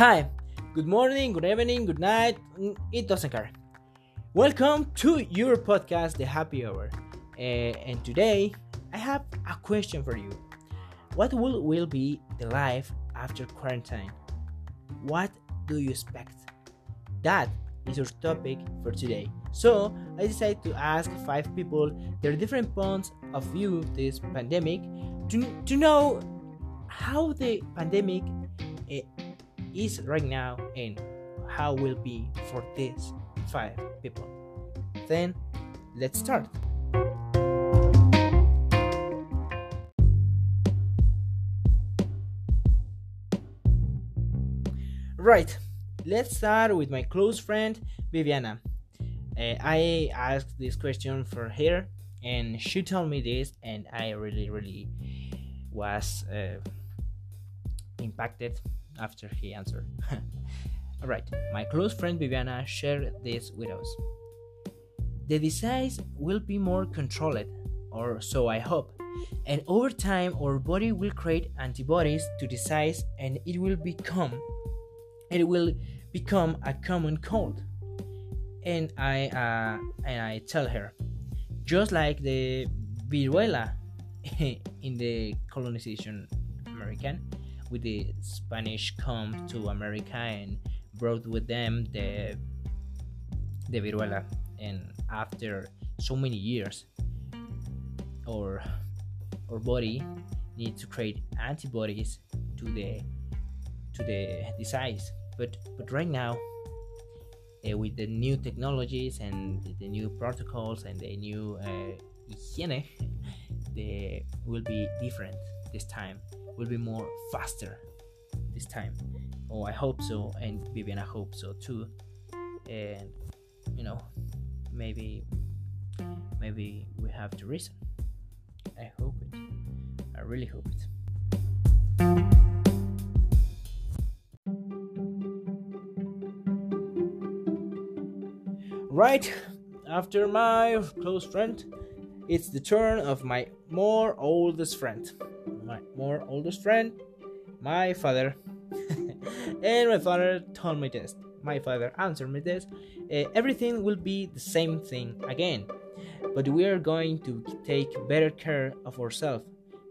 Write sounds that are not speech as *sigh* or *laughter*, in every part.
Hi, good morning, good evening, good night, mm, it doesn't care. Welcome to your podcast, The Happy Hour. Uh, and today I have a question for you. What will, will be the life after quarantine? What do you expect? That is our topic for today. So I decided to ask five people their different points of view this pandemic to, to know how the pandemic uh, is right now and how will be for these five people. Then let's start. Right, let's start with my close friend Viviana. Uh, I asked this question for her, and she told me this, and I really, really was uh, impacted after he answered. *laughs* Alright, my close friend Viviana shared this with us. The disease will be more controlled, or so I hope, and over time our body will create antibodies to the disease and it will become it will become a common cold. And I uh, and I tell her, just like the viruela *laughs* in the colonization American, with the Spanish come to America and brought with them the the viruela. And after so many years our our body needs to create antibodies to the to the disease. But but right now uh, with the new technologies and the new protocols and the new uh, hygiene *laughs* they will be different this time will be more faster this time. Oh, I hope so, and Viviana hope so too. And you know, maybe, maybe we have to reason. I hope it. I really hope it. Right after my close friend, it's the turn of my more oldest friend my more oldest friend, my father. *laughs* and my father told me this. My father answered me this. Uh, everything will be the same thing again, but we are going to take better care of ourselves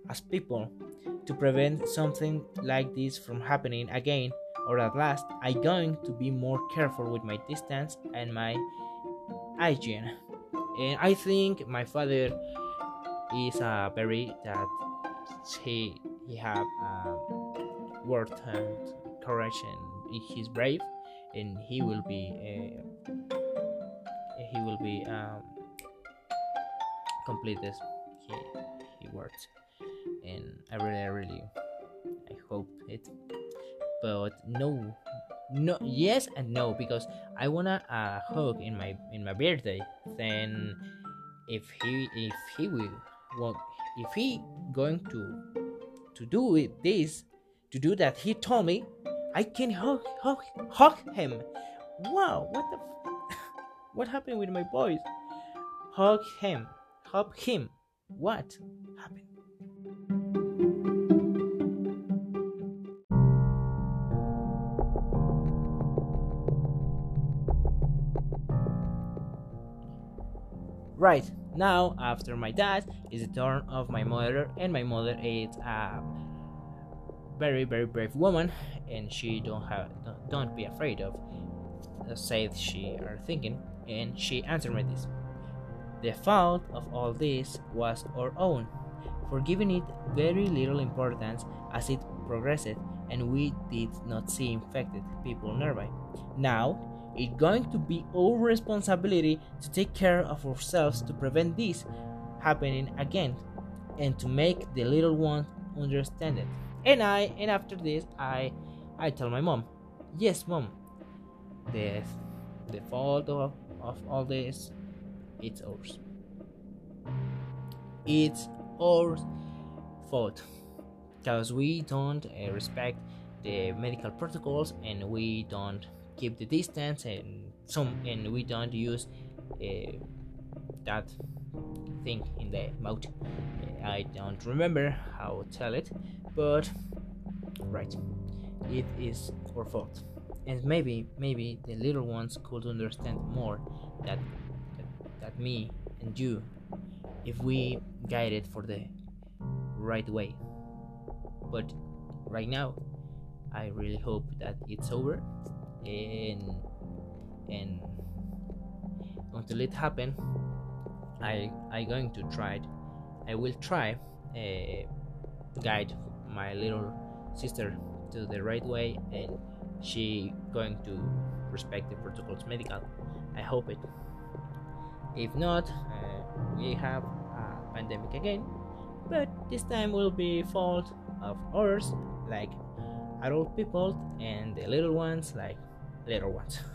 as people to prevent something like this from happening again. Or at last, I'm going to be more careful with my distance and my hygiene. And I think my father is a very that he he have worth and courage and he's brave and he will be uh, he will be um, complete this he he works. And I really I really I hope it. But no no yes and no because I wanna uh, hug in my in my birthday. Then if he if he will well, if he going to to do it this to do that he told me i can hug hug hug him. Wow what the f- *laughs* what happened with my boys? Hug him hug him. What happened right now, after my dad, is the turn of my mother, and my mother is a very, very brave woman, and she don't have don't be afraid of say she are thinking, and she answered me this. The fault of all this was our own, for giving it very little importance as it progressed, and we did not see infected people nearby. Now it's going to be our responsibility to take care of ourselves to prevent this happening again and to make the little one understand it. And I and after this I I tell my mom, yes mom, the the fault of, of all this it's ours. It's our fault because we don't uh, respect the medical protocols and we don't keep the distance and some and we don't use uh, that thing in the mouth. I don't remember how to tell it but right. It is our fault. And maybe maybe the little ones could understand more that that, that me and you if we guide it for the right way. But right now i really hope that it's over and and until it happen i i going to try it. I will try uh, guide my little sister to the right way and she going to respect the protocols medical. I hope it. If not uh, we have a pandemic again but this time will be fault of ours like adult people and the little ones like little ones. *laughs*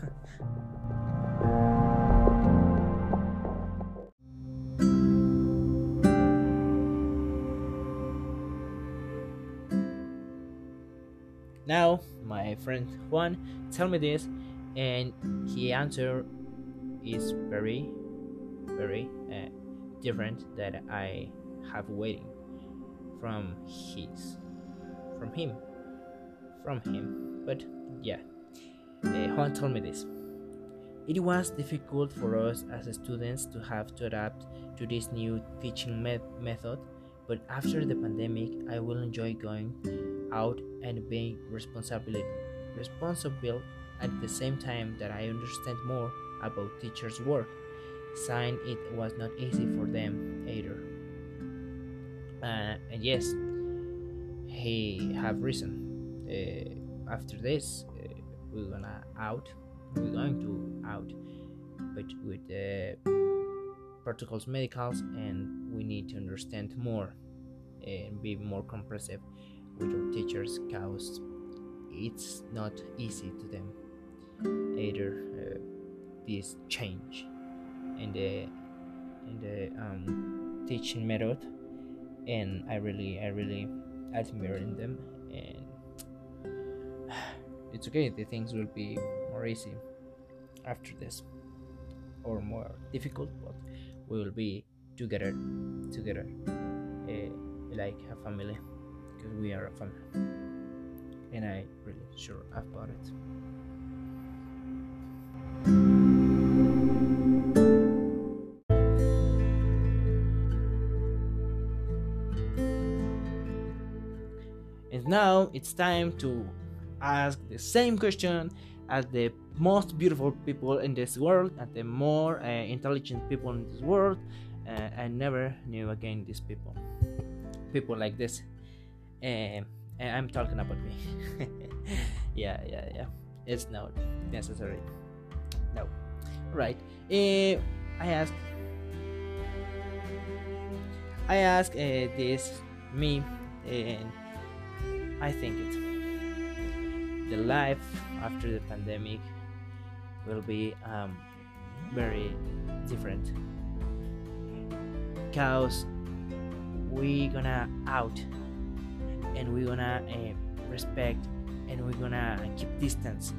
Now my friend juan tell me this and he answer is very very uh, different that i have waiting from his from him from him. But yeah uh, juan told me this it was difficult for us as students to have to adapt to this new teaching met- method but after the pandemic i will enjoy going out and being responsible responsible at the same time that I understand more about teachers' work. Sign it was not easy for them either. Uh, and yes, he have reason. Uh, after this, we're gonna out. We're going to out, but with the protocols medicals, and we need to understand more and be more comprehensive with our teachers cause it's not easy to them either uh, this change in the in the um, teaching method and i really i really admire in them it's okay the things will be more easy after this or more difficult but we will be together together uh, like a family because we are a family and I really sure about it. And now it's time to ask the same question as the most beautiful people in this world, and the more uh, intelligent people in this world. Uh, I never knew again these people, people like this. Uh, I'm talking about me. *laughs* yeah, yeah, yeah. It's not necessary. No. Right. Uh, I ask. I ask uh, this me, and I think it. The life after the pandemic will be um, very different. Cause we gonna out and we're gonna uh, respect and we're gonna keep distance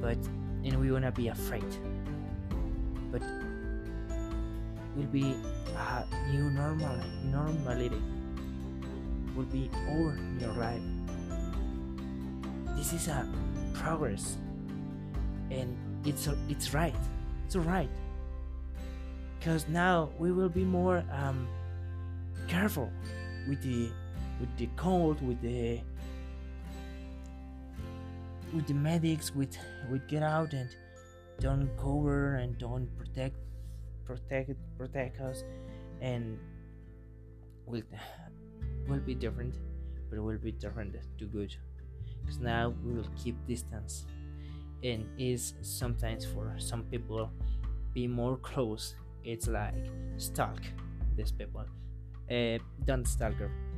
but and we're gonna be afraid. But will be a new normal normality. Will be over your life this is a progress. And it's it's right. It's right. Because now we will be more um, careful with the with the cold, with the with the medics, with with get out and don't cover and don't protect protect protect us. And will will be different but will be different to good because now we will keep distance. And is sometimes for some people be more close it's like stalk these people. Uh, don't stalk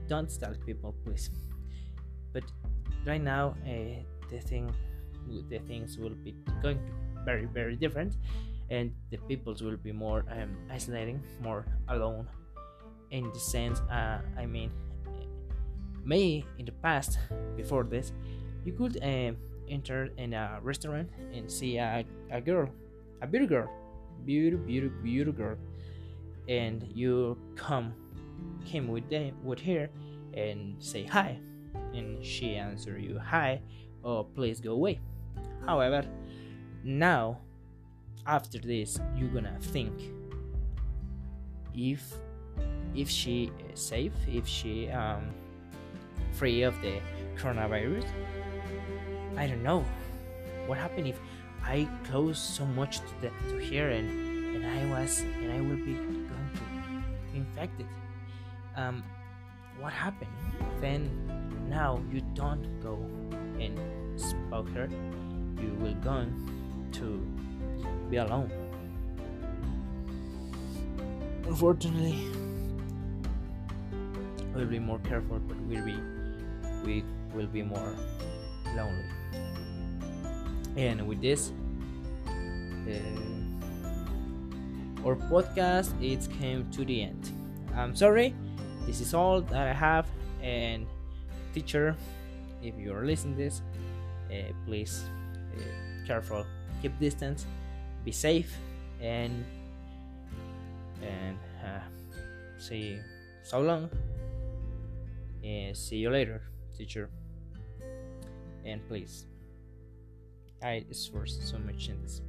don't stalk people please. But right now uh, the thing the things will be going very very different. And the peoples will be more um, isolating more alone. In the sense uh, i mean may in the past before this you could uh, enter in a restaurant and see a, a girl a beautiful girl beautiful beautiful beautiful girl. And you come came with them with her and say hi. And she answer you hi or please go away. However now after this you're gonna think if if she is safe if she um free of the coronavirus? I don't know. What happened if i close so much to the to here and and i was and i will be going to be infected um what happened? Then now you don't go and spoke her. You will go to be alone. Unfortunately we'll be more careful but we'll be we will be more lonely. And with this uh, our podcast it came to the end. I'm sorry this is all that i have. And teacher if you're listening this uh, please uh, careful keep distance be safe and and uh, see so long. And see you later teacher. And please i swear so much in this